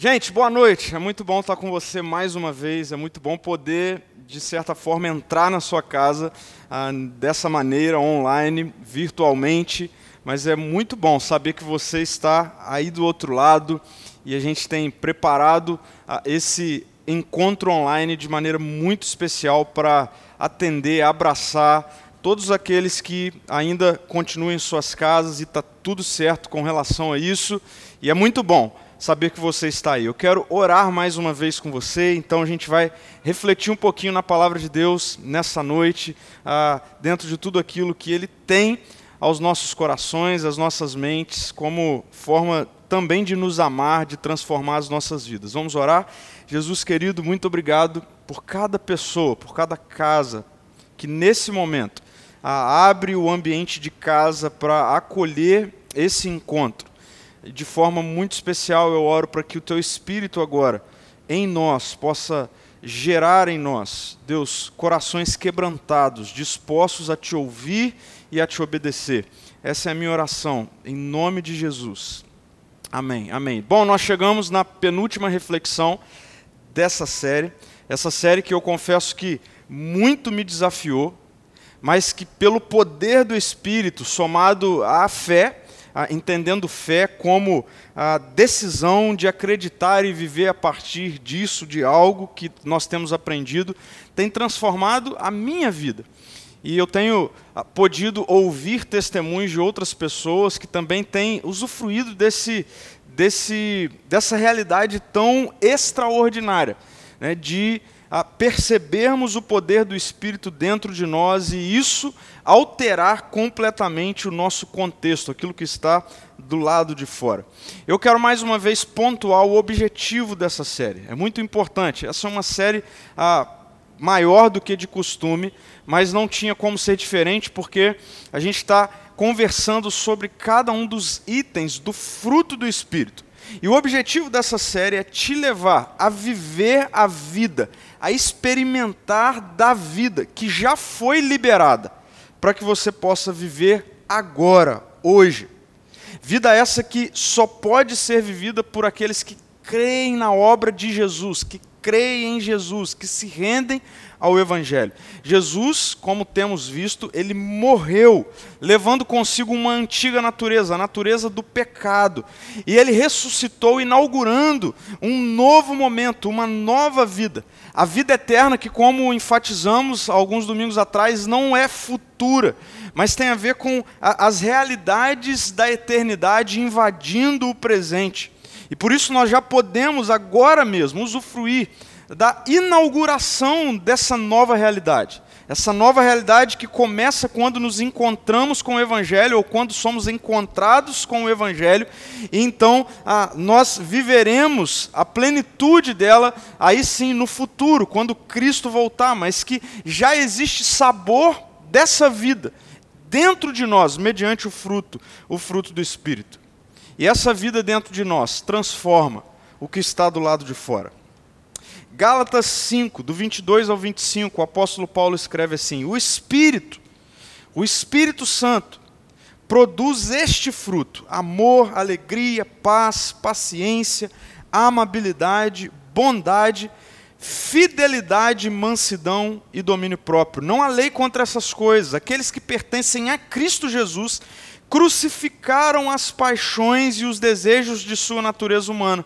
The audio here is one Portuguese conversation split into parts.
Gente, boa noite. É muito bom estar com você mais uma vez. É muito bom poder, de certa forma, entrar na sua casa ah, dessa maneira, online, virtualmente. Mas é muito bom saber que você está aí do outro lado e a gente tem preparado ah, esse encontro online de maneira muito especial para atender, abraçar todos aqueles que ainda continuam em suas casas e está tudo certo com relação a isso. E é muito bom saber que você está aí. Eu quero orar mais uma vez com você, então a gente vai refletir um pouquinho na palavra de Deus nessa noite, ah, dentro de tudo aquilo que Ele tem aos nossos corações, às nossas mentes, como forma também de nos amar, de transformar as nossas vidas. Vamos orar? Jesus querido, muito obrigado por cada pessoa, por cada casa que nesse momento ah, abre o ambiente de casa para acolher esse encontro de forma muito especial eu oro para que o teu espírito agora em nós possa gerar em nós, Deus, corações quebrantados, dispostos a te ouvir e a te obedecer. Essa é a minha oração, em nome de Jesus. Amém, amém. Bom, nós chegamos na penúltima reflexão dessa série, essa série que eu confesso que muito me desafiou, mas que pelo poder do Espírito, somado à fé, entendendo fé como a decisão de acreditar e viver a partir disso, de algo que nós temos aprendido, tem transformado a minha vida. E eu tenho ah, podido ouvir testemunhos de outras pessoas que também têm usufruído desse, desse, dessa realidade tão extraordinária, né, de a percebermos o poder do Espírito dentro de nós e isso alterar completamente o nosso contexto, aquilo que está do lado de fora. Eu quero mais uma vez pontuar o objetivo dessa série. É muito importante. Essa é uma série ah, maior do que de costume, mas não tinha como ser diferente porque a gente está conversando sobre cada um dos itens do fruto do Espírito. E o objetivo dessa série é te levar a viver a vida a experimentar da vida que já foi liberada, para que você possa viver agora, hoje. Vida essa que só pode ser vivida por aqueles que creem na obra de Jesus, que creem em Jesus, que se rendem ao Evangelho. Jesus, como temos visto, ele morreu, levando consigo uma antiga natureza, a natureza do pecado. E ele ressuscitou, inaugurando um novo momento, uma nova vida. A vida eterna, que, como enfatizamos alguns domingos atrás, não é futura, mas tem a ver com a, as realidades da eternidade invadindo o presente. E por isso nós já podemos agora mesmo usufruir da inauguração dessa nova realidade. Essa nova realidade que começa quando nos encontramos com o Evangelho ou quando somos encontrados com o Evangelho, e então ah, nós viveremos a plenitude dela aí sim no futuro, quando Cristo voltar, mas que já existe sabor dessa vida dentro de nós, mediante o fruto, o fruto do Espírito. E essa vida dentro de nós transforma o que está do lado de fora. Gálatas 5, do 22 ao 25, o apóstolo Paulo escreve assim: O Espírito, o Espírito Santo, produz este fruto: amor, alegria, paz, paciência, amabilidade, bondade, fidelidade, mansidão e domínio próprio. Não há lei contra essas coisas. Aqueles que pertencem a Cristo Jesus crucificaram as paixões e os desejos de sua natureza humana.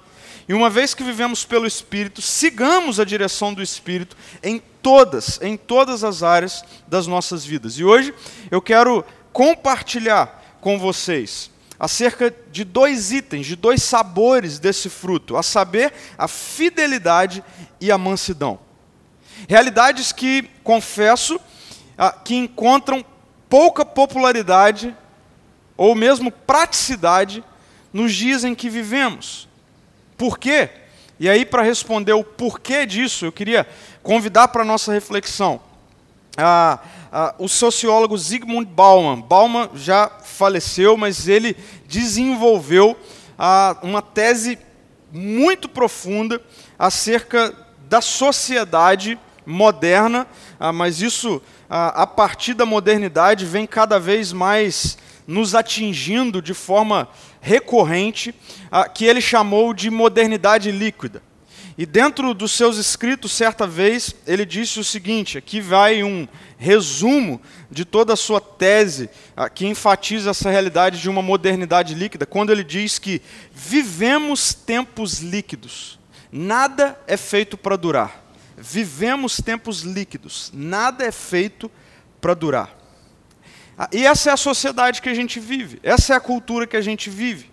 E uma vez que vivemos pelo Espírito, sigamos a direção do Espírito em todas, em todas as áreas das nossas vidas. E hoje eu quero compartilhar com vocês acerca de dois itens, de dois sabores desse fruto, a saber, a fidelidade e a mansidão. Realidades que, confesso, ah, que encontram pouca popularidade ou mesmo praticidade nos dias em que vivemos. Por quê? E aí, para responder o porquê disso, eu queria convidar para a nossa reflexão a, a, o sociólogo Zygmunt Bauman. Bauman já faleceu, mas ele desenvolveu a, uma tese muito profunda acerca da sociedade moderna, mas isso, a partir da modernidade, vem cada vez mais nos atingindo de forma recorrente, que ele chamou de modernidade líquida. E dentro dos seus escritos, certa vez, ele disse o seguinte: aqui vai um resumo de toda a sua tese que enfatiza essa realidade de uma modernidade líquida, quando ele diz que vivemos tempos líquidos, nada é feito para durar. Vivemos tempos líquidos, nada é feito para durar. Ah, e essa é a sociedade que a gente vive, essa é a cultura que a gente vive.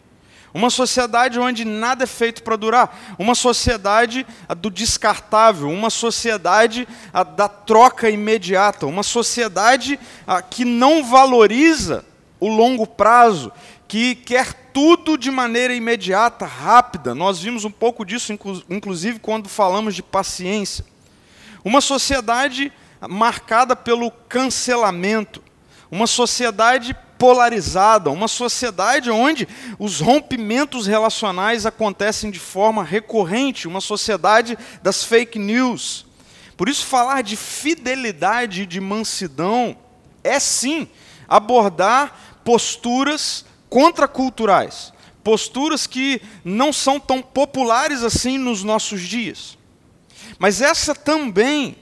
Uma sociedade onde nada é feito para durar. Uma sociedade do descartável. Uma sociedade da troca imediata. Uma sociedade que não valoriza o longo prazo, que quer tudo de maneira imediata, rápida. Nós vimos um pouco disso, inclusive, quando falamos de paciência. Uma sociedade marcada pelo cancelamento. Uma sociedade polarizada, uma sociedade onde os rompimentos relacionais acontecem de forma recorrente, uma sociedade das fake news. Por isso, falar de fidelidade e de mansidão é sim abordar posturas contraculturais, posturas que não são tão populares assim nos nossos dias. Mas essa também,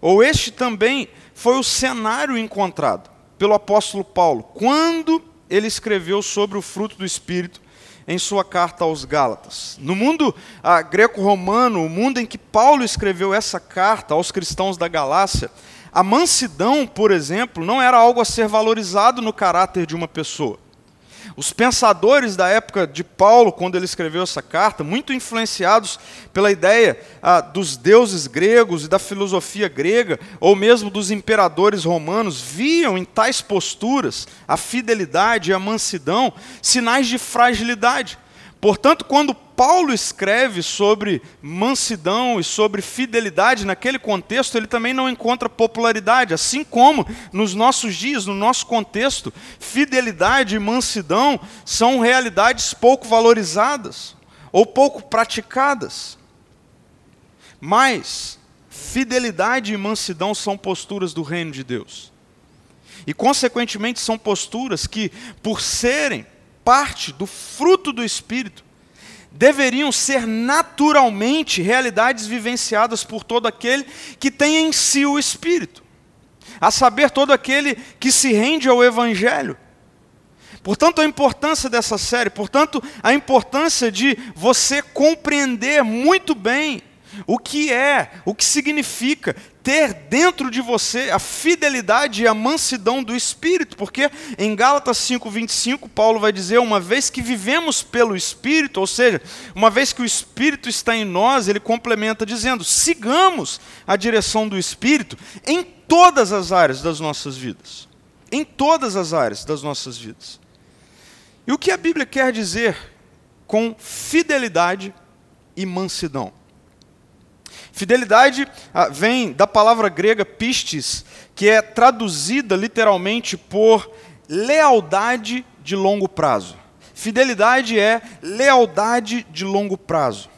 ou este também, foi o cenário encontrado pelo apóstolo Paulo, quando ele escreveu sobre o fruto do Espírito em sua carta aos Gálatas. No mundo ah, greco-romano, o mundo em que Paulo escreveu essa carta aos cristãos da Galácia, a mansidão, por exemplo, não era algo a ser valorizado no caráter de uma pessoa. Os pensadores da época de Paulo, quando ele escreveu essa carta, muito influenciados pela ideia ah, dos deuses gregos e da filosofia grega, ou mesmo dos imperadores romanos, viam em tais posturas a fidelidade e a mansidão sinais de fragilidade. Portanto, quando Paulo escreve sobre mansidão e sobre fidelidade, naquele contexto, ele também não encontra popularidade. Assim como nos nossos dias, no nosso contexto, fidelidade e mansidão são realidades pouco valorizadas ou pouco praticadas. Mas fidelidade e mansidão são posturas do reino de Deus. E, consequentemente, são posturas que, por serem parte do fruto do Espírito, deveriam ser naturalmente realidades vivenciadas por todo aquele que tem em si o Espírito, a saber, todo aquele que se rende ao Evangelho. Portanto, a importância dessa série, portanto, a importância de você compreender muito bem o que é, o que significa ter dentro de você a fidelidade e a mansidão do Espírito, porque em Gálatas 5:25 Paulo vai dizer, uma vez que vivemos pelo Espírito, ou seja, uma vez que o Espírito está em nós, ele complementa dizendo: sigamos a direção do Espírito em todas as áreas das nossas vidas, em todas as áreas das nossas vidas. E o que a Bíblia quer dizer com fidelidade e mansidão? Fidelidade ah, vem da palavra grega pistes, que é traduzida literalmente por lealdade de longo prazo. Fidelidade é lealdade de longo prazo.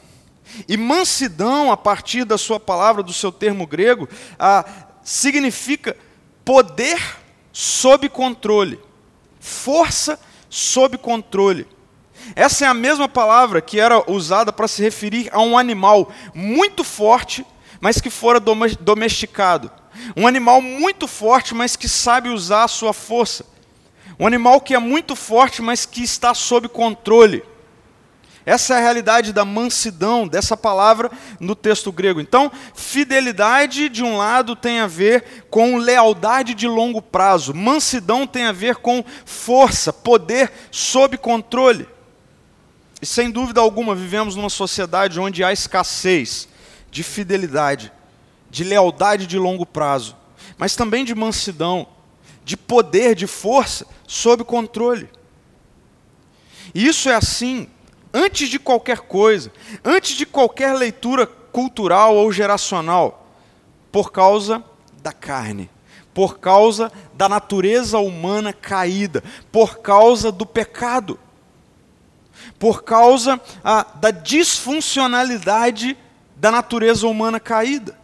E mansidão, a partir da sua palavra, do seu termo grego, ah, significa poder sob controle, força sob controle. Essa é a mesma palavra que era usada para se referir a um animal muito forte, mas que fora domesticado. Um animal muito forte, mas que sabe usar a sua força. Um animal que é muito forte, mas que está sob controle. Essa é a realidade da mansidão dessa palavra no texto grego. Então, fidelidade de um lado tem a ver com lealdade de longo prazo, mansidão tem a ver com força, poder sob controle. E sem dúvida alguma, vivemos numa sociedade onde há escassez de fidelidade, de lealdade de longo prazo, mas também de mansidão, de poder, de força sob controle. E isso é assim antes de qualquer coisa, antes de qualquer leitura cultural ou geracional, por causa da carne, por causa da natureza humana caída, por causa do pecado por causa ah, da disfuncionalidade da natureza humana caída.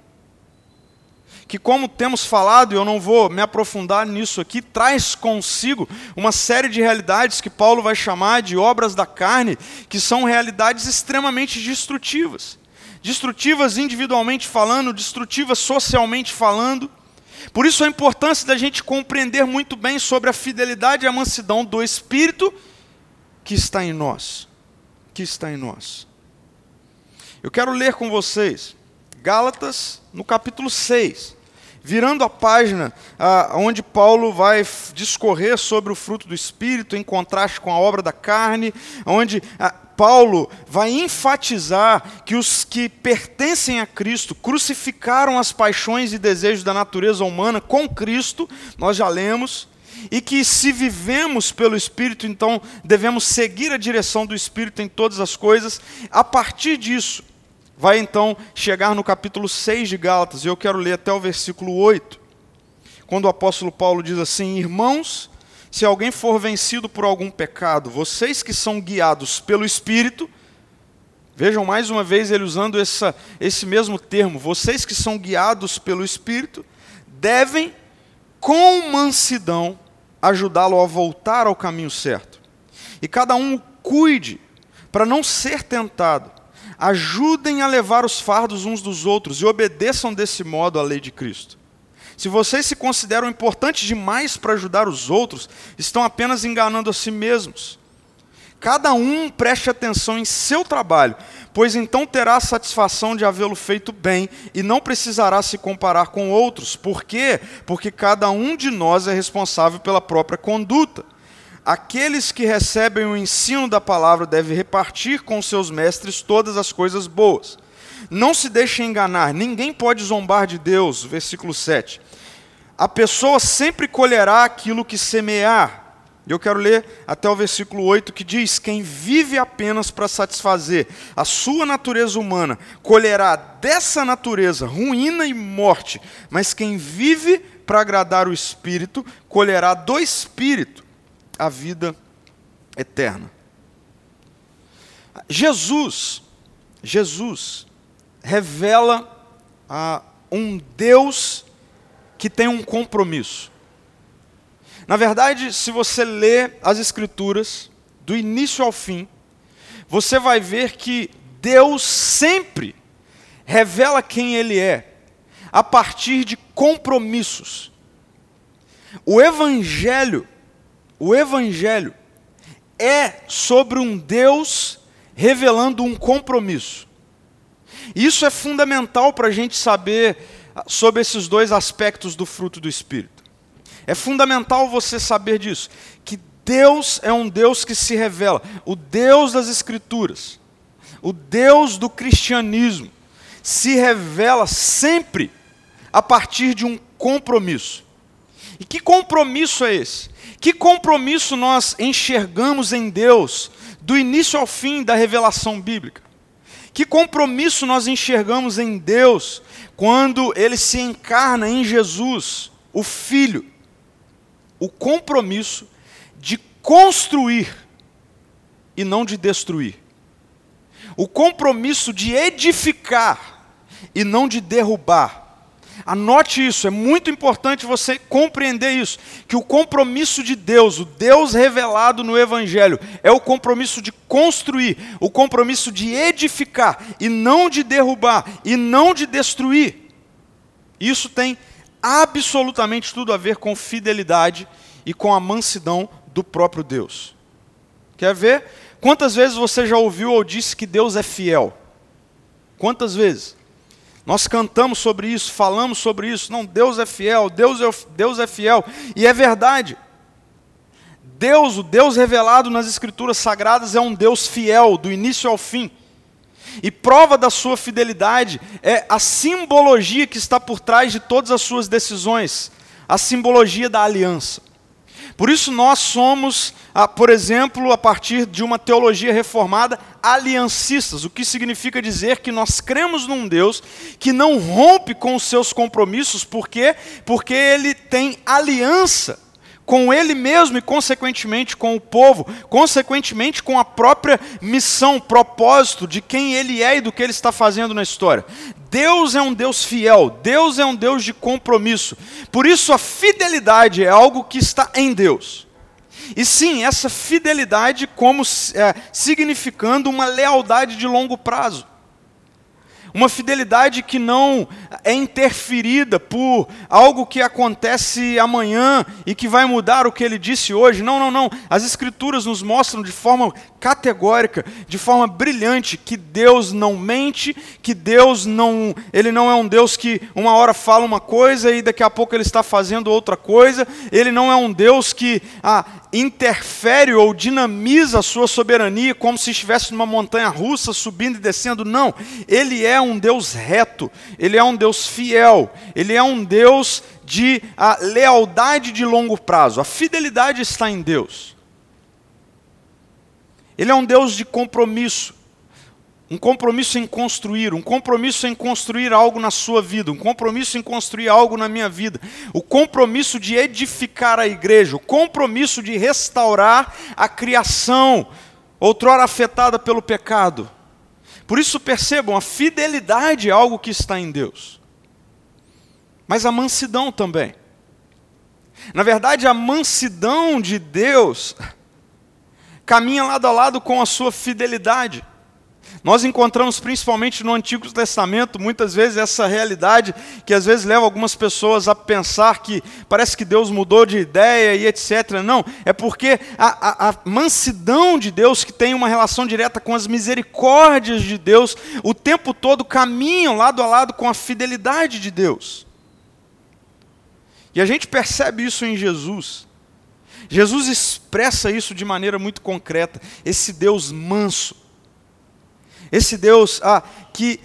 que, como temos falado, e eu não vou me aprofundar nisso aqui, traz consigo uma série de realidades que Paulo vai chamar de obras da carne, que são realidades extremamente destrutivas. Destrutivas individualmente falando, destrutivas socialmente falando. Por isso a importância da gente compreender muito bem sobre a fidelidade e a mansidão do Espírito que está em nós. Que está em nós. Eu quero ler com vocês Gálatas, no capítulo 6 virando a página ah, onde Paulo vai discorrer sobre o fruto do Espírito em contraste com a obra da carne, onde ah, Paulo vai enfatizar que os que pertencem a Cristo crucificaram as paixões e desejos da natureza humana com Cristo, nós já lemos, e que se vivemos pelo Espírito, então devemos seguir a direção do Espírito em todas as coisas. A partir disso, vai então chegar no capítulo 6 de Gálatas, e eu quero ler até o versículo 8, quando o apóstolo Paulo diz assim: Irmãos, se alguém for vencido por algum pecado, vocês que são guiados pelo Espírito, vejam mais uma vez ele usando essa, esse mesmo termo, vocês que são guiados pelo Espírito, devem, com mansidão, ajudá-lo a voltar ao caminho certo. E cada um cuide para não ser tentado ajudem a levar os fardos uns dos outros e obedeçam desse modo à lei de Cristo. Se vocês se consideram importantes demais para ajudar os outros, estão apenas enganando a si mesmos. Cada um preste atenção em seu trabalho, pois então terá a satisfação de havê-lo feito bem e não precisará se comparar com outros. Por quê? Porque cada um de nós é responsável pela própria conduta. Aqueles que recebem o ensino da palavra devem repartir com seus mestres todas as coisas boas. Não se deixem enganar, ninguém pode zombar de Deus. Versículo 7. A pessoa sempre colherá aquilo que semear. Eu quero ler até o versículo 8 que diz: Quem vive apenas para satisfazer a sua natureza humana, colherá dessa natureza ruína e morte, mas quem vive para agradar o Espírito, colherá do Espírito a vida eterna. Jesus, Jesus revela a um Deus que tem um compromisso. Na verdade, se você lê as Escrituras, do início ao fim, você vai ver que Deus sempre revela quem Ele é, a partir de compromissos. O Evangelho o Evangelho é sobre um Deus revelando um compromisso. Isso é fundamental para a gente saber sobre esses dois aspectos do fruto do Espírito. É fundamental você saber disso, que Deus é um Deus que se revela, o Deus das Escrituras, o Deus do cristianismo, se revela sempre a partir de um compromisso. E que compromisso é esse? Que compromisso nós enxergamos em Deus do início ao fim da revelação bíblica? Que compromisso nós enxergamos em Deus quando ele se encarna em Jesus, o Filho? O compromisso de construir e não de destruir. O compromisso de edificar e não de derrubar Anote isso, é muito importante você compreender isso, que o compromisso de Deus, o Deus revelado no Evangelho, é o compromisso de construir, o compromisso de edificar, e não de derrubar, e não de destruir. Isso tem absolutamente tudo a ver com fidelidade e com a mansidão do próprio Deus. Quer ver? Quantas vezes você já ouviu ou disse que Deus é fiel? Quantas vezes? Nós cantamos sobre isso, falamos sobre isso. Não, Deus é fiel, Deus é, Deus é fiel. E é verdade. Deus, o Deus revelado nas Escrituras Sagradas, é um Deus fiel, do início ao fim. E prova da sua fidelidade é a simbologia que está por trás de todas as suas decisões a simbologia da aliança. Por isso, nós somos, ah, por exemplo, a partir de uma teologia reformada, aliancistas, o que significa dizer que nós cremos num Deus que não rompe com os seus compromissos, por quê? Porque ele tem aliança com ele mesmo e, consequentemente, com o povo, consequentemente, com a própria missão, propósito de quem ele é e do que ele está fazendo na história. Deus é um Deus fiel, Deus é um Deus de compromisso. Por isso, a fidelidade é algo que está em Deus. E sim, essa fidelidade como é, significando uma lealdade de longo prazo. Uma fidelidade que não é interferida por algo que acontece amanhã e que vai mudar o que ele disse hoje. Não, não, não. As Escrituras nos mostram de forma categórica, de forma brilhante, que Deus não mente, que Deus não. Ele não é um Deus que uma hora fala uma coisa e daqui a pouco ele está fazendo outra coisa. Ele não é um Deus que ah, interfere ou dinamiza a sua soberania como se estivesse numa montanha russa subindo e descendo. Não. Ele é um Deus reto, ele é um Deus fiel, ele é um Deus de a lealdade de longo prazo. A fidelidade está em Deus. Ele é um Deus de compromisso. Um compromisso em construir, um compromisso em construir algo na sua vida, um compromisso em construir algo na minha vida, o compromisso de edificar a igreja, o compromisso de restaurar a criação, outrora afetada pelo pecado. Por isso percebam, a fidelidade é algo que está em Deus. Mas a mansidão também. Na verdade, a mansidão de Deus caminha lado a lado com a sua fidelidade. Nós encontramos principalmente no Antigo Testamento muitas vezes essa realidade que às vezes leva algumas pessoas a pensar que parece que Deus mudou de ideia e etc. Não, é porque a, a, a mansidão de Deus, que tem uma relação direta com as misericórdias de Deus, o tempo todo caminham lado a lado com a fidelidade de Deus. E a gente percebe isso em Jesus. Jesus expressa isso de maneira muito concreta, esse Deus manso esse Deus ah, que,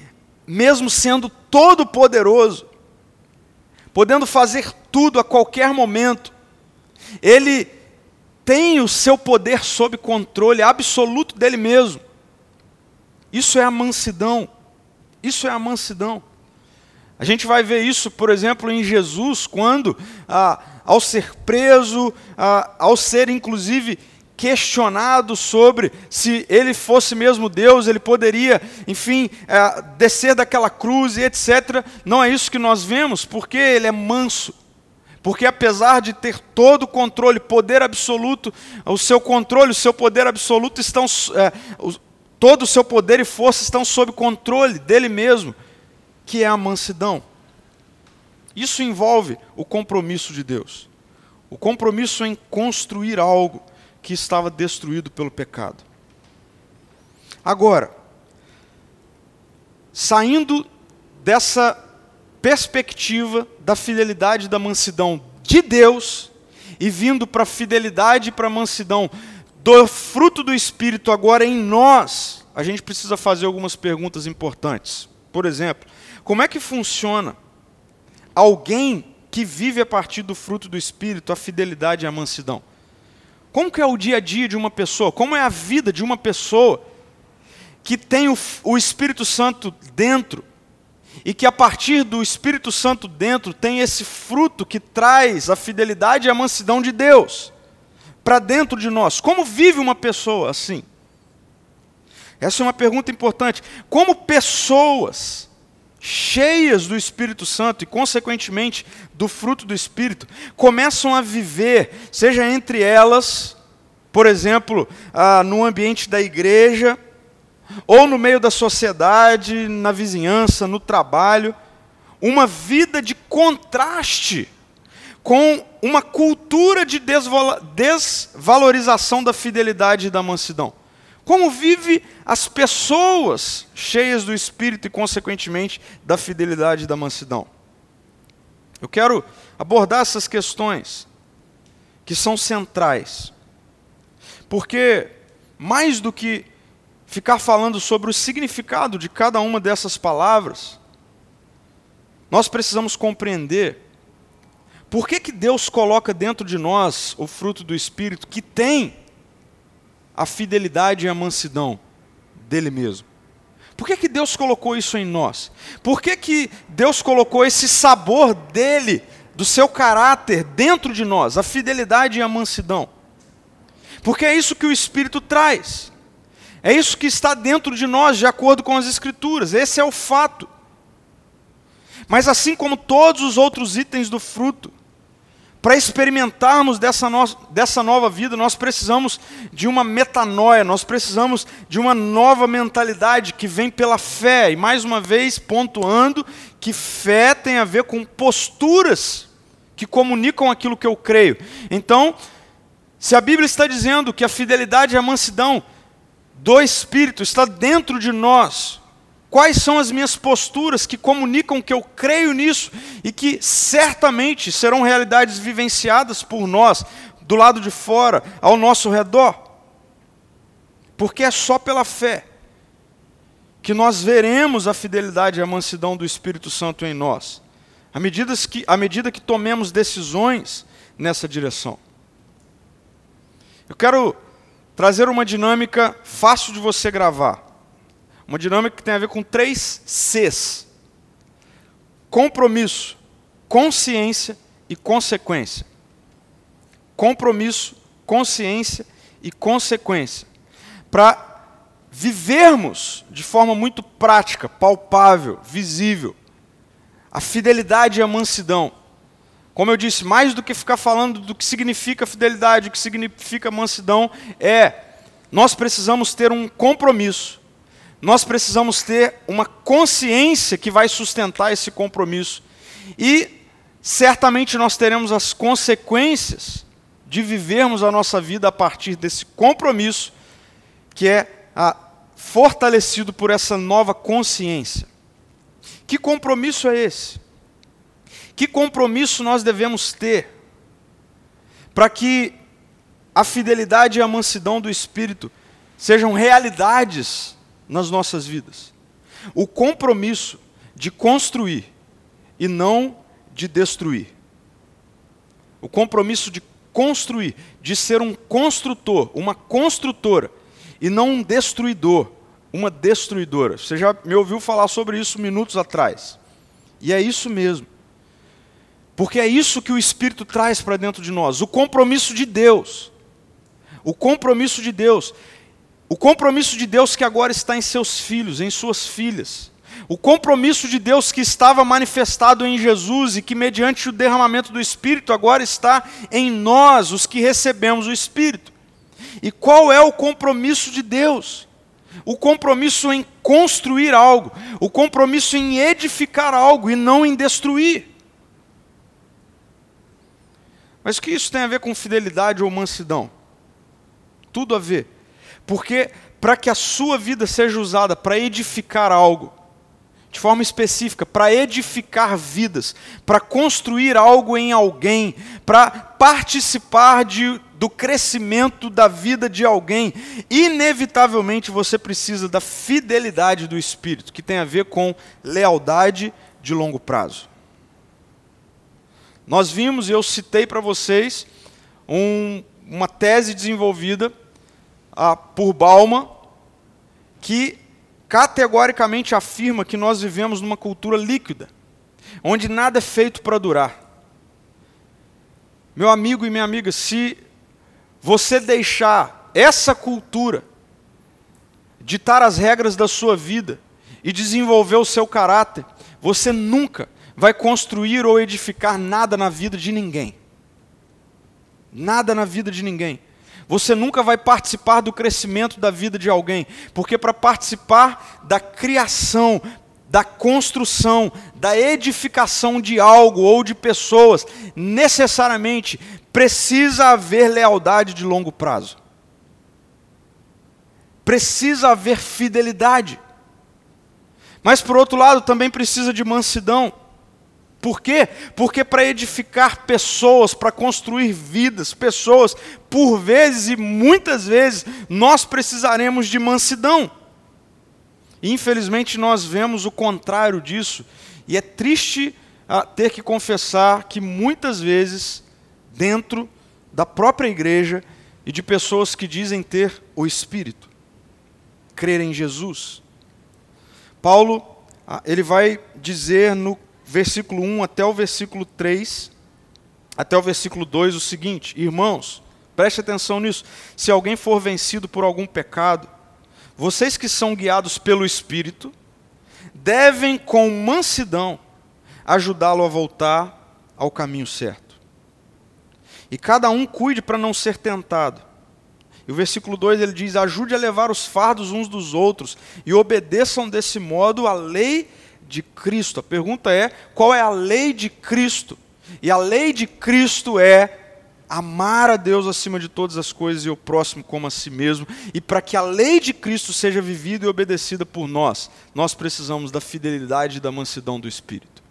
mesmo sendo todo-poderoso, podendo fazer tudo a qualquer momento, ele tem o seu poder sob controle absoluto dele mesmo. Isso é a mansidão. Isso é a mansidão. A gente vai ver isso, por exemplo, em Jesus, quando, ah, ao ser preso, ah, ao ser inclusive questionado sobre se ele fosse mesmo Deus, ele poderia, enfim, é, descer daquela cruz e etc. Não é isso que nós vemos, porque ele é manso. Porque apesar de ter todo o controle, poder absoluto, o seu controle, o seu poder absoluto estão, é, o, todo o seu poder e força estão sob controle dele mesmo, que é a mansidão. Isso envolve o compromisso de Deus. O compromisso em construir algo que estava destruído pelo pecado. Agora, saindo dessa perspectiva da fidelidade e da mansidão de Deus e vindo para a fidelidade e para a mansidão do fruto do Espírito agora em nós, a gente precisa fazer algumas perguntas importantes. Por exemplo, como é que funciona alguém que vive a partir do fruto do Espírito, a fidelidade e a mansidão? Como que é o dia a dia de uma pessoa? Como é a vida de uma pessoa que tem o, o Espírito Santo dentro e que a partir do Espírito Santo dentro tem esse fruto que traz a fidelidade e a mansidão de Deus para dentro de nós? Como vive uma pessoa assim? Essa é uma pergunta importante. Como pessoas cheias do Espírito Santo e, consequentemente, do fruto do Espírito, começam a viver, seja entre elas, por exemplo, ah, no ambiente da igreja, ou no meio da sociedade, na vizinhança, no trabalho, uma vida de contraste com uma cultura de desvalorização da fidelidade e da mansidão. Como vive as pessoas cheias do Espírito e, consequentemente, da fidelidade e da mansidão? Eu quero abordar essas questões que são centrais. Porque, mais do que ficar falando sobre o significado de cada uma dessas palavras, nós precisamos compreender por que, que Deus coloca dentro de nós o fruto do Espírito que tem a fidelidade e a mansidão dele mesmo. Por que, que Deus colocou isso em nós? Por que, que Deus colocou esse sabor dele, do seu caráter, dentro de nós, a fidelidade e a mansidão? Porque é isso que o Espírito traz. É isso que está dentro de nós, de acordo com as Escrituras. Esse é o fato. Mas assim como todos os outros itens do fruto, para experimentarmos dessa, no dessa nova vida, nós precisamos de uma metanoia, nós precisamos de uma nova mentalidade que vem pela fé. E mais uma vez, pontuando que fé tem a ver com posturas que comunicam aquilo que eu creio. Então, se a Bíblia está dizendo que a fidelidade e a mansidão do Espírito está dentro de nós, Quais são as minhas posturas que comunicam que eu creio nisso e que certamente serão realidades vivenciadas por nós, do lado de fora, ao nosso redor? Porque é só pela fé que nós veremos a fidelidade e a mansidão do Espírito Santo em nós, à medida que, à medida que tomemos decisões nessa direção. Eu quero trazer uma dinâmica fácil de você gravar. Uma dinâmica que tem a ver com três Cs: compromisso, consciência e consequência. Compromisso, consciência e consequência. Para vivermos de forma muito prática, palpável, visível, a fidelidade e a mansidão. Como eu disse, mais do que ficar falando do que significa fidelidade, o que significa mansidão, é nós precisamos ter um compromisso nós precisamos ter uma consciência que vai sustentar esse compromisso. E certamente nós teremos as consequências de vivermos a nossa vida a partir desse compromisso que é a, fortalecido por essa nova consciência. Que compromisso é esse? Que compromisso nós devemos ter para que a fidelidade e a mansidão do Espírito sejam realidades nas nossas vidas. O compromisso de construir e não de destruir. O compromisso de construir, de ser um construtor, uma construtora, e não um destruidor, uma destruidora. Você já me ouviu falar sobre isso minutos atrás. E é isso mesmo. Porque é isso que o Espírito traz para dentro de nós, o compromisso de Deus. O compromisso de Deus o compromisso de Deus que agora está em seus filhos, em suas filhas. O compromisso de Deus que estava manifestado em Jesus e que, mediante o derramamento do Espírito, agora está em nós, os que recebemos o Espírito. E qual é o compromisso de Deus? O compromisso em construir algo, o compromisso em edificar algo e não em destruir. Mas o que isso tem a ver com fidelidade ou mansidão? Tudo a ver. Porque para que a sua vida seja usada para edificar algo, de forma específica, para edificar vidas, para construir algo em alguém, para participar de, do crescimento da vida de alguém, inevitavelmente você precisa da fidelidade do Espírito, que tem a ver com lealdade de longo prazo. Nós vimos, e eu citei para vocês, um, uma tese desenvolvida ah, por Bauman, que categoricamente afirma que nós vivemos numa cultura líquida, onde nada é feito para durar. Meu amigo e minha amiga, se você deixar essa cultura ditar as regras da sua vida e desenvolver o seu caráter, você nunca vai construir ou edificar nada na vida de ninguém. Nada na vida de ninguém. Você nunca vai participar do crescimento da vida de alguém, porque para participar da criação, da construção, da edificação de algo ou de pessoas, necessariamente precisa haver lealdade de longo prazo. Precisa haver fidelidade. Mas por outro lado, também precisa de mansidão. Por quê? Porque para edificar pessoas, para construir vidas, pessoas, por vezes e muitas vezes, nós precisaremos de mansidão. Infelizmente, nós vemos o contrário disso, e é triste ah, ter que confessar que muitas vezes, dentro da própria igreja e de pessoas que dizem ter o Espírito, crer em Jesus, Paulo ah, ele vai dizer no versículo 1 até o versículo 3, até o versículo 2, o seguinte: Irmãos, preste atenção nisso. Se alguém for vencido por algum pecado, vocês que são guiados pelo Espírito, devem com mansidão ajudá-lo a voltar ao caminho certo. E cada um cuide para não ser tentado. E o versículo 2 ele diz: Ajude a levar os fardos uns dos outros e obedeçam desse modo a lei de Cristo. A pergunta é: qual é a lei de Cristo? E a lei de Cristo é amar a Deus acima de todas as coisas e o próximo como a si mesmo. E para que a lei de Cristo seja vivida e obedecida por nós, nós precisamos da fidelidade e da mansidão do Espírito.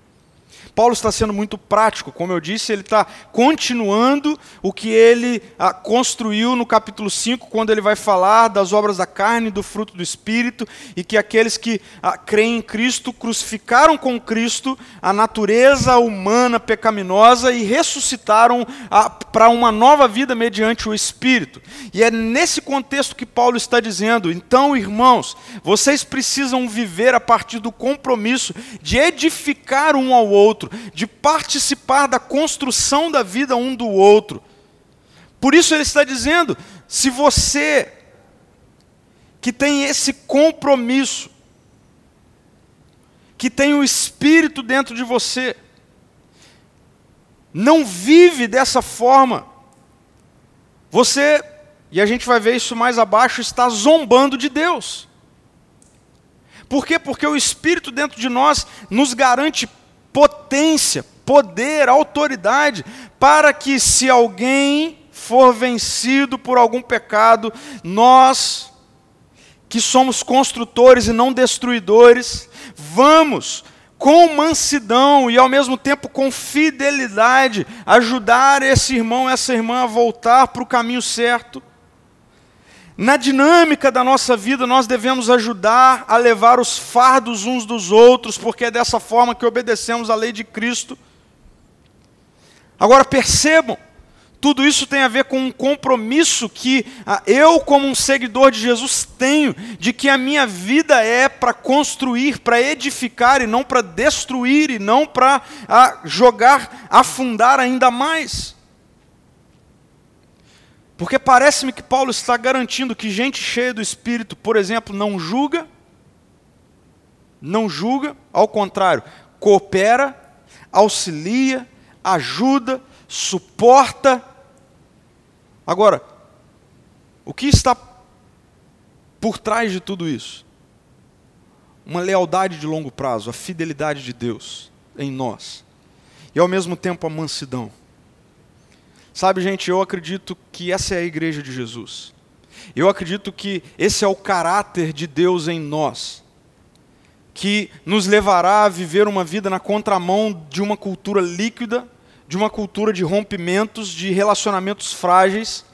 Paulo está sendo muito prático, como eu disse, ele está continuando o que ele ah, construiu no capítulo 5, quando ele vai falar das obras da carne, do fruto do Espírito, e que aqueles que ah, creem em Cristo crucificaram com Cristo a natureza humana pecaminosa e ressuscitaram ah, para uma nova vida mediante o Espírito. E é nesse contexto que Paulo está dizendo: então, irmãos, vocês precisam viver a partir do compromisso de edificar um ao outro outro, de participar da construção da vida um do outro. Por isso ele está dizendo: se você que tem esse compromisso, que tem o Espírito dentro de você, não vive dessa forma, você, e a gente vai ver isso mais abaixo, está zombando de Deus. Por quê? Porque o Espírito dentro de nós nos garante potência, poder, autoridade, para que se alguém for vencido por algum pecado, nós, que somos construtores e não destruidores, vamos com mansidão e ao mesmo tempo com fidelidade ajudar esse irmão, essa irmã a voltar para o caminho certo na dinâmica da nossa vida, nós devemos ajudar a levar os fardos uns dos outros, porque é dessa forma que obedecemos à lei de Cristo. Agora percebam, tudo isso tem a ver com um compromisso que ah, eu, como um seguidor de Jesus, tenho, de que a minha vida é para construir, para edificar e não para destruir e não para ah, jogar, afundar ainda mais. Porque parece-me que Paulo está garantindo que gente cheia do Espírito, por exemplo, não julga, não julga, ao contrário, coopera, auxilia, ajuda, suporta. Agora, o que está por trás de tudo isso? Uma lealdade de longo prazo, a fidelidade de Deus em nós, e ao mesmo tempo a mansidão. Sabe, gente, eu acredito que essa é a igreja de Jesus. Eu acredito que esse é o caráter de Deus em nós, que nos levará a viver uma vida na contramão de uma cultura líquida, de uma cultura de rompimentos, de relacionamentos frágeis,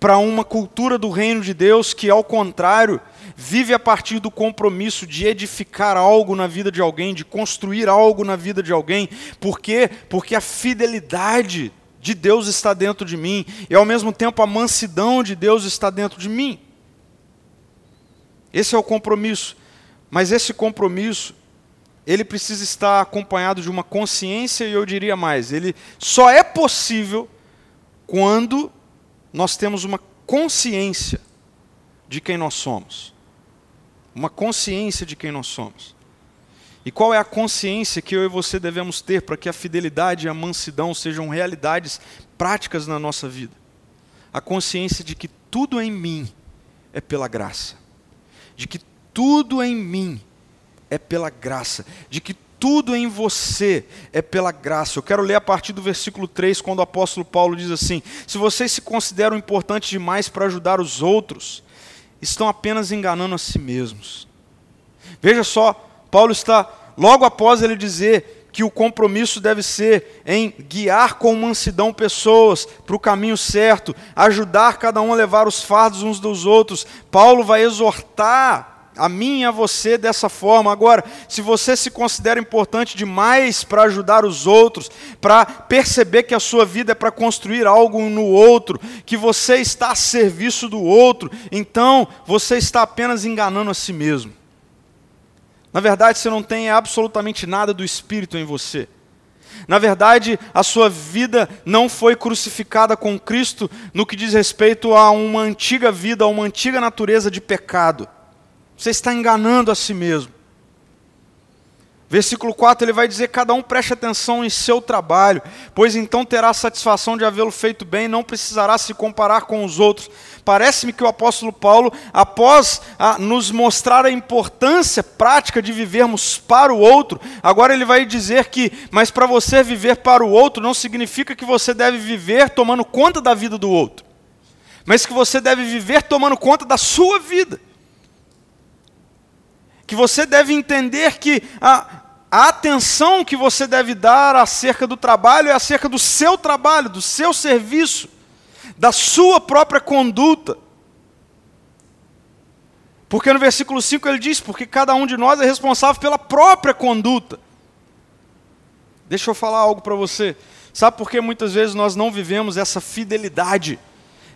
para uma cultura do reino de Deus que, ao contrário, vive a partir do compromisso de edificar algo na vida de alguém, de construir algo na vida de alguém. Por quê? Porque a fidelidade de Deus está dentro de mim, e ao mesmo tempo a mansidão de Deus está dentro de mim. Esse é o compromisso. Mas esse compromisso, ele precisa estar acompanhado de uma consciência, e eu diria mais, ele só é possível quando nós temos uma consciência de quem nós somos. Uma consciência de quem nós somos. E qual é a consciência que eu e você devemos ter para que a fidelidade e a mansidão sejam realidades práticas na nossa vida? A consciência de que tudo em mim é pela graça, de que tudo em mim é pela graça, de que tudo em você é pela graça. Eu quero ler a partir do versículo 3, quando o apóstolo Paulo diz assim: Se vocês se consideram importantes demais para ajudar os outros, estão apenas enganando a si mesmos. Veja só Paulo está, logo após ele dizer que o compromisso deve ser em guiar com mansidão pessoas para o caminho certo, ajudar cada um a levar os fardos uns dos outros. Paulo vai exortar a mim e a você dessa forma. Agora, se você se considera importante demais para ajudar os outros, para perceber que a sua vida é para construir algo no outro, que você está a serviço do outro, então você está apenas enganando a si mesmo. Na verdade, você não tem absolutamente nada do Espírito em você. Na verdade, a sua vida não foi crucificada com Cristo no que diz respeito a uma antiga vida, a uma antiga natureza de pecado. Você está enganando a si mesmo. Versículo 4 ele vai dizer: Cada um preste atenção em seu trabalho, pois então terá a satisfação de havê-lo feito bem, não precisará se comparar com os outros. Parece-me que o apóstolo Paulo, após a, nos mostrar a importância prática de vivermos para o outro, agora ele vai dizer que, mas para você viver para o outro não significa que você deve viver tomando conta da vida do outro, mas que você deve viver tomando conta da sua vida que você deve entender que a, a atenção que você deve dar acerca do trabalho é acerca do seu trabalho, do seu serviço, da sua própria conduta. Porque no versículo 5 ele diz: porque cada um de nós é responsável pela própria conduta. Deixa eu falar algo para você. Sabe por que muitas vezes nós não vivemos essa fidelidade,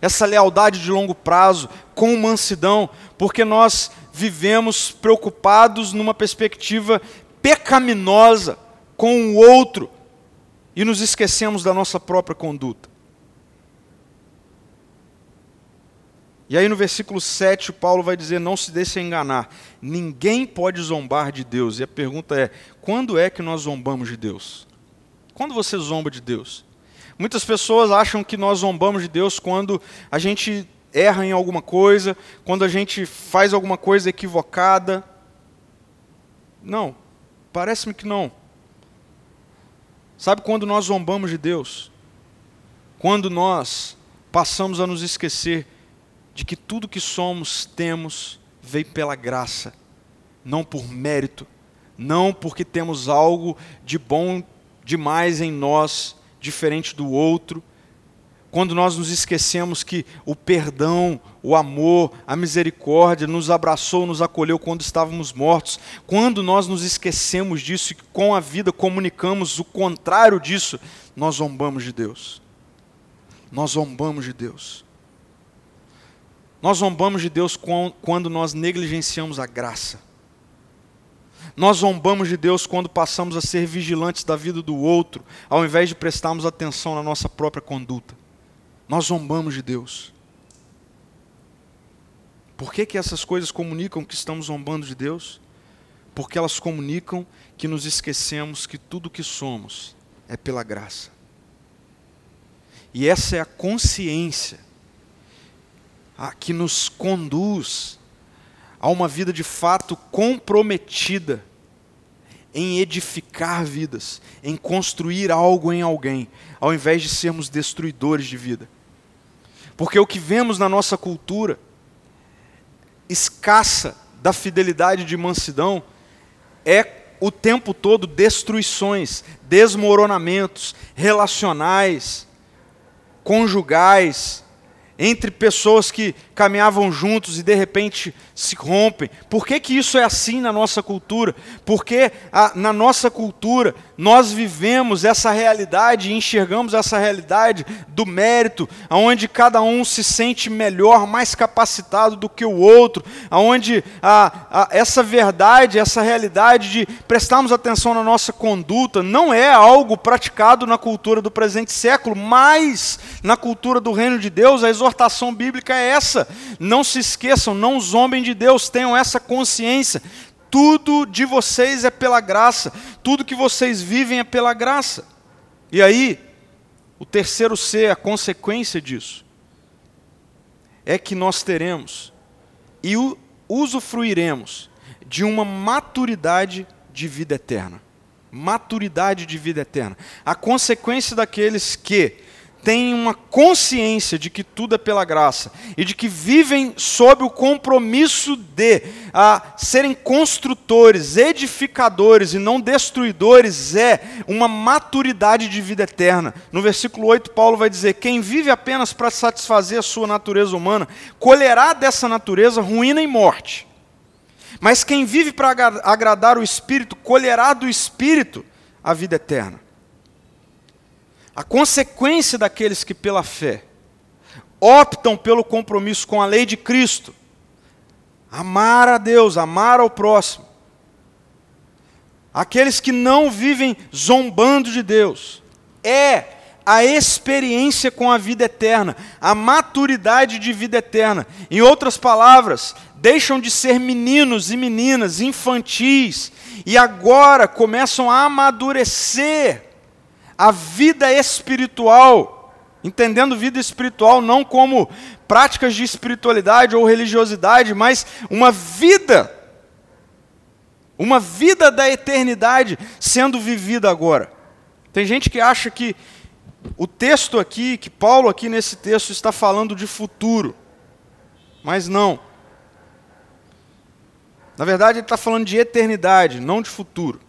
essa lealdade de longo prazo, com mansidão? Porque nós vivemos preocupados numa perspectiva pecaminosa com o outro e nos esquecemos da nossa própria conduta. E aí no versículo 7, Paulo vai dizer: Não se deixe enganar, ninguém pode zombar de Deus. E a pergunta é: quando é que nós zombamos de Deus? Quando você zomba de Deus? Muitas pessoas acham que nós zombamos de Deus quando a gente erra em alguma coisa, quando a gente faz alguma coisa equivocada. Não, parece-me que não. Sabe quando nós zombamos de Deus? Quando nós passamos a nos esquecer de que tudo que somos, temos, veio pela graça, não por mérito, não porque temos algo de bom demais em nós, diferente do outro, quando nós nos esquecemos que o perdão, o amor, a misericórdia nos abraçou, nos acolheu quando estávamos mortos, quando nós nos esquecemos disso e com a vida comunicamos o contrário disso, nós zombamos de Deus. Nós zombamos de Deus. Nós zombamos de Deus quando nós negligenciamos a graça. Nós zombamos de Deus quando passamos a ser vigilantes da vida do outro, ao invés de prestarmos atenção na nossa própria conduta. Nós zombamos de Deus. Por que, que essas coisas comunicam que estamos zombando de Deus? Porque elas comunicam que nos esquecemos que tudo que somos é pela graça. E essa é a consciência a que nos conduz a uma vida de fato comprometida em edificar vidas, em construir algo em alguém, ao invés de sermos destruidores de vida. Porque o que vemos na nossa cultura escassa da fidelidade de mansidão é o tempo todo destruições, desmoronamentos relacionais, conjugais, entre pessoas que caminhavam juntos e de repente se rompem. Por que, que isso é assim na nossa cultura? Porque a, na nossa cultura nós vivemos essa realidade e enxergamos essa realidade do mérito, aonde cada um se sente melhor, mais capacitado do que o outro, aonde a, a, essa verdade, essa realidade de prestarmos atenção na nossa conduta não é algo praticado na cultura do presente século, mas na cultura do reino de Deus a exortação bíblica é essa não se esqueçam, não zombem de Deus, tenham essa consciência. Tudo de vocês é pela graça, tudo que vocês vivem é pela graça. E aí, o terceiro C, a consequência disso, é que nós teremos e usufruiremos de uma maturidade de vida eterna. Maturidade de vida eterna. A consequência daqueles que têm uma consciência de que tudo é pela graça e de que vivem sob o compromisso de a, serem construtores, edificadores e não destruidores, é uma maturidade de vida eterna. No versículo 8, Paulo vai dizer: Quem vive apenas para satisfazer a sua natureza humana, colherá dessa natureza ruína e morte. Mas quem vive para agradar o Espírito, colherá do Espírito a vida eterna. A consequência daqueles que, pela fé, optam pelo compromisso com a lei de Cristo, amar a Deus, amar ao próximo, aqueles que não vivem zombando de Deus, é a experiência com a vida eterna, a maturidade de vida eterna. Em outras palavras, deixam de ser meninos e meninas infantis e agora começam a amadurecer a vida espiritual, entendendo vida espiritual não como práticas de espiritualidade ou religiosidade, mas uma vida, uma vida da eternidade sendo vivida agora. Tem gente que acha que o texto aqui, que Paulo aqui nesse texto está falando de futuro, mas não. Na verdade, ele está falando de eternidade, não de futuro.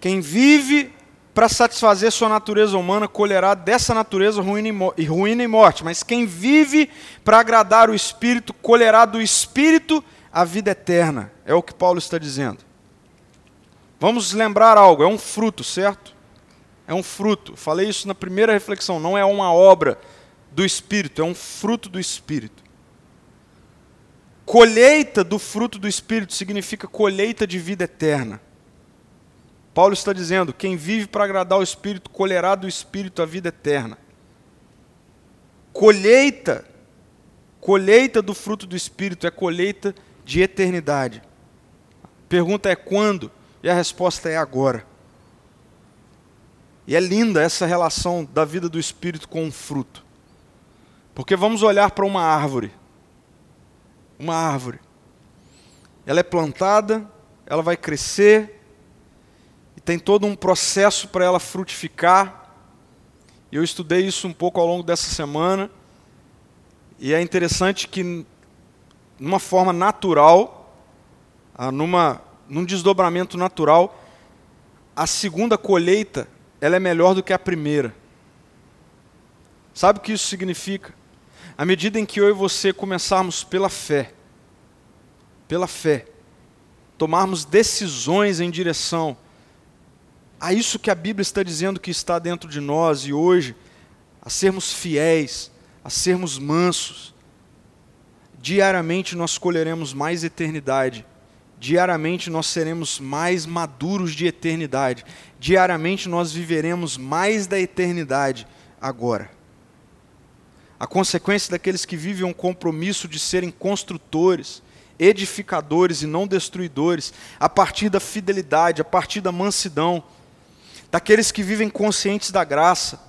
Quem vive para satisfazer sua natureza humana colherá dessa natureza ruína e, ruína e morte, mas quem vive para agradar o Espírito colherá do Espírito a vida eterna. É o que Paulo está dizendo. Vamos lembrar algo: é um fruto, certo? É um fruto. Falei isso na primeira reflexão, não é uma obra do Espírito, é um fruto do Espírito. Colheita do fruto do Espírito significa colheita de vida eterna. Paulo está dizendo: quem vive para agradar o Espírito colherá do Espírito a vida eterna. Colheita, colheita do fruto do Espírito é colheita de eternidade. A pergunta é quando? E a resposta é agora. E é linda essa relação da vida do Espírito com o fruto. Porque vamos olhar para uma árvore uma árvore. Ela é plantada, ela vai crescer, tem todo um processo para ela frutificar. Eu estudei isso um pouco ao longo dessa semana. E é interessante que, numa forma natural, ah, numa, num desdobramento natural, a segunda colheita ela é melhor do que a primeira. Sabe o que isso significa? à medida em que eu e você começarmos pela fé, pela fé, tomarmos decisões em direção a isso que a Bíblia está dizendo que está dentro de nós e hoje, a sermos fiéis, a sermos mansos, diariamente nós colheremos mais eternidade, diariamente nós seremos mais maduros de eternidade, diariamente nós viveremos mais da eternidade agora. A consequência daqueles que vivem um compromisso de serem construtores, edificadores e não destruidores, a partir da fidelidade, a partir da mansidão, daqueles que vivem conscientes da graça,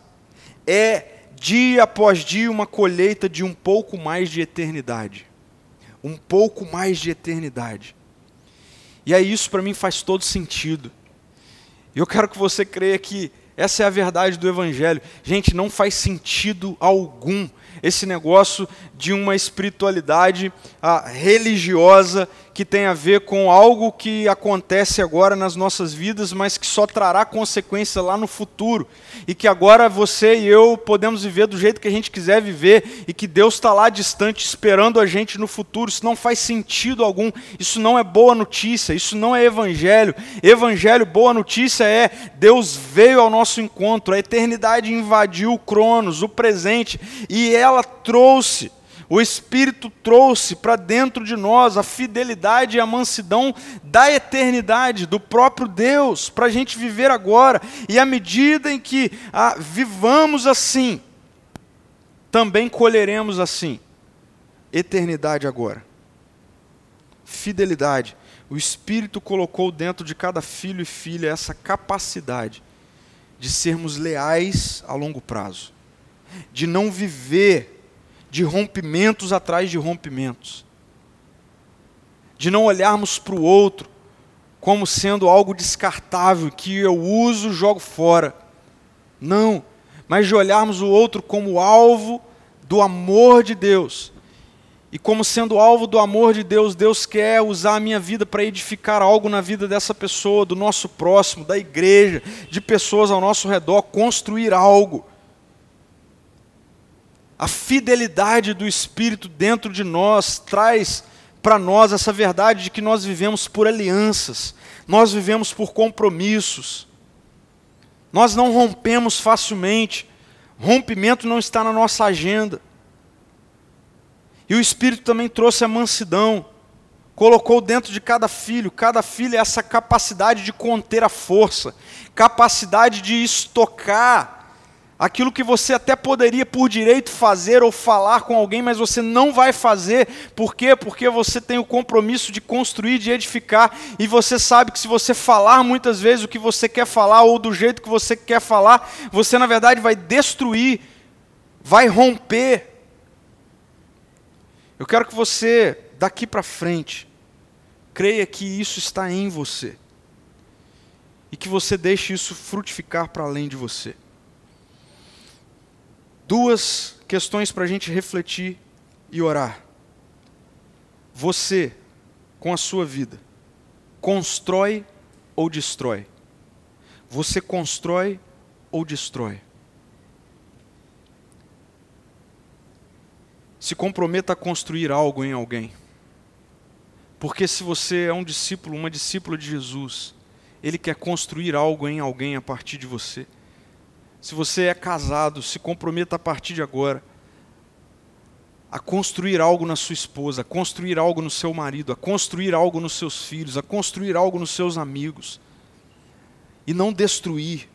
é dia após dia uma colheita de um pouco mais de eternidade. Um pouco mais de eternidade. E aí isso para mim faz todo sentido. E eu quero que você creia que essa é a verdade do Evangelho. Gente, não faz sentido algum esse negócio de uma espiritualidade ah, religiosa que tem a ver com algo que acontece agora nas nossas vidas, mas que só trará consequência lá no futuro. E que agora você e eu podemos viver do jeito que a gente quiser viver e que Deus está lá distante esperando a gente no futuro. Isso não faz sentido algum. Isso não é boa notícia. Isso não é evangelho. Evangelho, boa notícia é Deus veio ao nosso encontro. A eternidade invadiu o Cronos, o presente, e ela trouxe o Espírito trouxe para dentro de nós a fidelidade e a mansidão da eternidade, do próprio Deus, para a gente viver agora. E à medida em que ah, vivamos assim, também colheremos assim eternidade agora. Fidelidade. O Espírito colocou dentro de cada filho e filha essa capacidade de sermos leais a longo prazo, de não viver de rompimentos atrás de rompimentos, de não olharmos para o outro como sendo algo descartável que eu uso, jogo fora. Não, mas de olharmos o outro como alvo do amor de Deus. E como sendo alvo do amor de Deus, Deus quer usar a minha vida para edificar algo na vida dessa pessoa, do nosso próximo, da igreja, de pessoas ao nosso redor, construir algo a fidelidade do Espírito dentro de nós traz para nós essa verdade de que nós vivemos por alianças, nós vivemos por compromissos, nós não rompemos facilmente, rompimento não está na nossa agenda. E o Espírito também trouxe a mansidão, colocou dentro de cada filho. Cada filho é essa capacidade de conter a força, capacidade de estocar aquilo que você até poderia por direito fazer ou falar com alguém, mas você não vai fazer. Por quê? Porque você tem o compromisso de construir, de edificar, e você sabe que se você falar muitas vezes o que você quer falar ou do jeito que você quer falar, você na verdade vai destruir, vai romper. Eu quero que você, daqui para frente, creia que isso está em você. E que você deixe isso frutificar para além de você duas questões para a gente refletir e orar. Você, com a sua vida, constrói ou destrói? Você constrói ou destrói? Se comprometa a construir algo em alguém. Porque se você é um discípulo, uma discípula de Jesus, ele quer construir algo em alguém a partir de você. Se você é casado, se comprometa a partir de agora a construir algo na sua esposa, a construir algo no seu marido, a construir algo nos seus filhos, a construir algo nos seus amigos. E não destruir.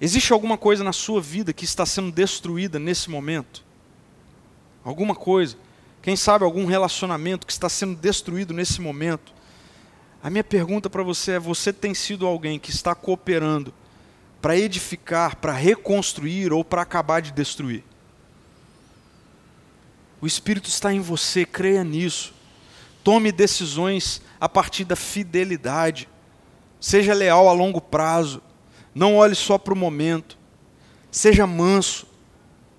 Existe alguma coisa na sua vida que está sendo destruída nesse momento? Alguma coisa? Quem sabe algum relacionamento que está sendo destruído nesse momento? A minha pergunta para você é: você tem sido alguém que está cooperando para edificar, para reconstruir ou para acabar de destruir. O Espírito está em você, creia nisso. Tome decisões a partir da fidelidade. Seja leal a longo prazo. Não olhe só para o momento. Seja manso.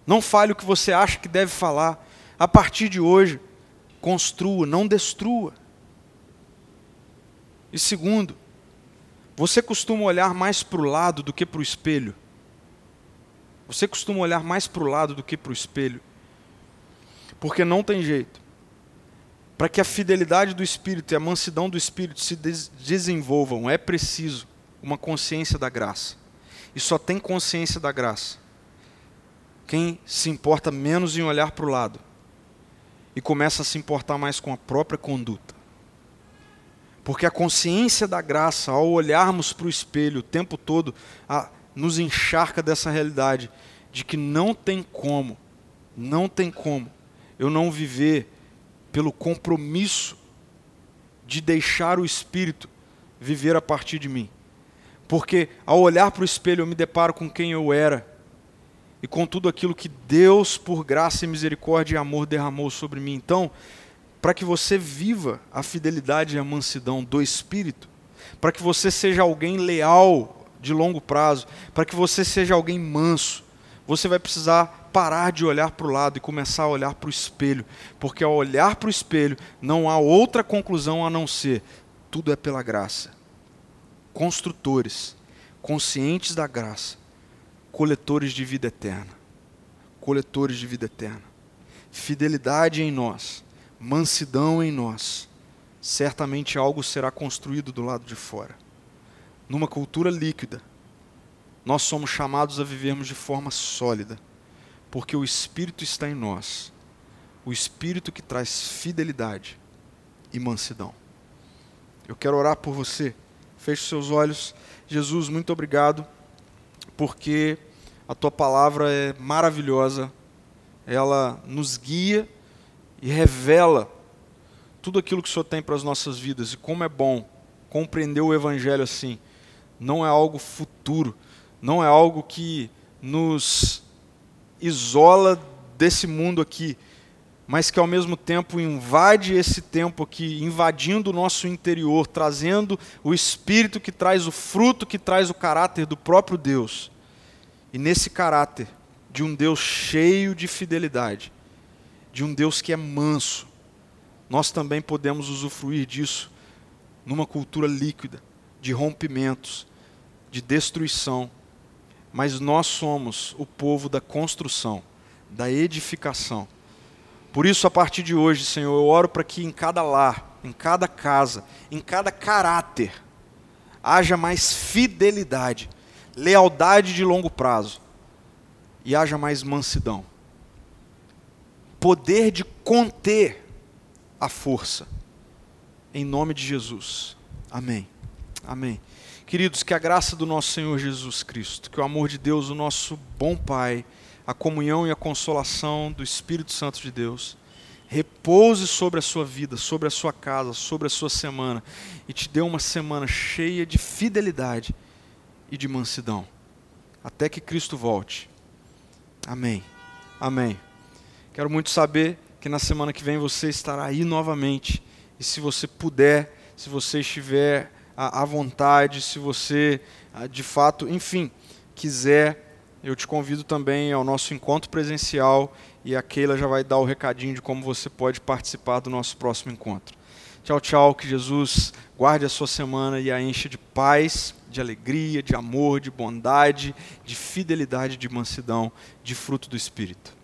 Não fale o que você acha que deve falar. A partir de hoje, construa, não destrua. E segundo, você costuma olhar mais para o lado do que para o espelho? Você costuma olhar mais para o lado do que para o espelho? Porque não tem jeito. Para que a fidelidade do Espírito e a mansidão do Espírito se des desenvolvam, é preciso uma consciência da graça. E só tem consciência da graça quem se importa menos em olhar para o lado e começa a se importar mais com a própria conduta. Porque a consciência da graça, ao olharmos para o espelho o tempo todo, a, nos encharca dessa realidade de que não tem como, não tem como eu não viver pelo compromisso de deixar o Espírito viver a partir de mim. Porque ao olhar para o espelho eu me deparo com quem eu era e com tudo aquilo que Deus, por graça e misericórdia e amor, derramou sobre mim. Então, para que você viva a fidelidade e a mansidão do Espírito, para que você seja alguém leal de longo prazo, para que você seja alguém manso, você vai precisar parar de olhar para o lado e começar a olhar para o espelho, porque ao olhar para o espelho não há outra conclusão a não ser tudo é pela graça. Construtores, conscientes da graça, coletores de vida eterna. Coletores de vida eterna. Fidelidade em nós mansidão em nós, certamente algo será construído do lado de fora. Numa cultura líquida, nós somos chamados a vivermos de forma sólida, porque o Espírito está em nós o Espírito que traz fidelidade e mansidão. Eu quero orar por você. Feche seus olhos. Jesus, muito obrigado, porque a tua palavra é maravilhosa, ela nos guia e revela tudo aquilo que o Senhor tem para as nossas vidas e como é bom compreender o Evangelho assim. Não é algo futuro, não é algo que nos isola desse mundo aqui, mas que ao mesmo tempo invade esse tempo aqui, invadindo o nosso interior, trazendo o espírito que traz o fruto, que traz o caráter do próprio Deus. E nesse caráter de um Deus cheio de fidelidade, de um Deus que é manso, nós também podemos usufruir disso numa cultura líquida, de rompimentos, de destruição. Mas nós somos o povo da construção, da edificação. Por isso, a partir de hoje, Senhor, eu oro para que em cada lar, em cada casa, em cada caráter, haja mais fidelidade, lealdade de longo prazo e haja mais mansidão poder de conter a força. Em nome de Jesus. Amém. Amém. Queridos, que a graça do nosso Senhor Jesus Cristo, que o amor de Deus, o nosso bom Pai, a comunhão e a consolação do Espírito Santo de Deus, repouse sobre a sua vida, sobre a sua casa, sobre a sua semana e te dê uma semana cheia de fidelidade e de mansidão, até que Cristo volte. Amém. Amém. Quero muito saber que na semana que vem você estará aí novamente. E se você puder, se você estiver à vontade, se você ah, de fato, enfim, quiser, eu te convido também ao nosso encontro presencial e a Keila já vai dar o recadinho de como você pode participar do nosso próximo encontro. Tchau, tchau, que Jesus guarde a sua semana e a encha de paz, de alegria, de amor, de bondade, de fidelidade, de mansidão, de fruto do Espírito.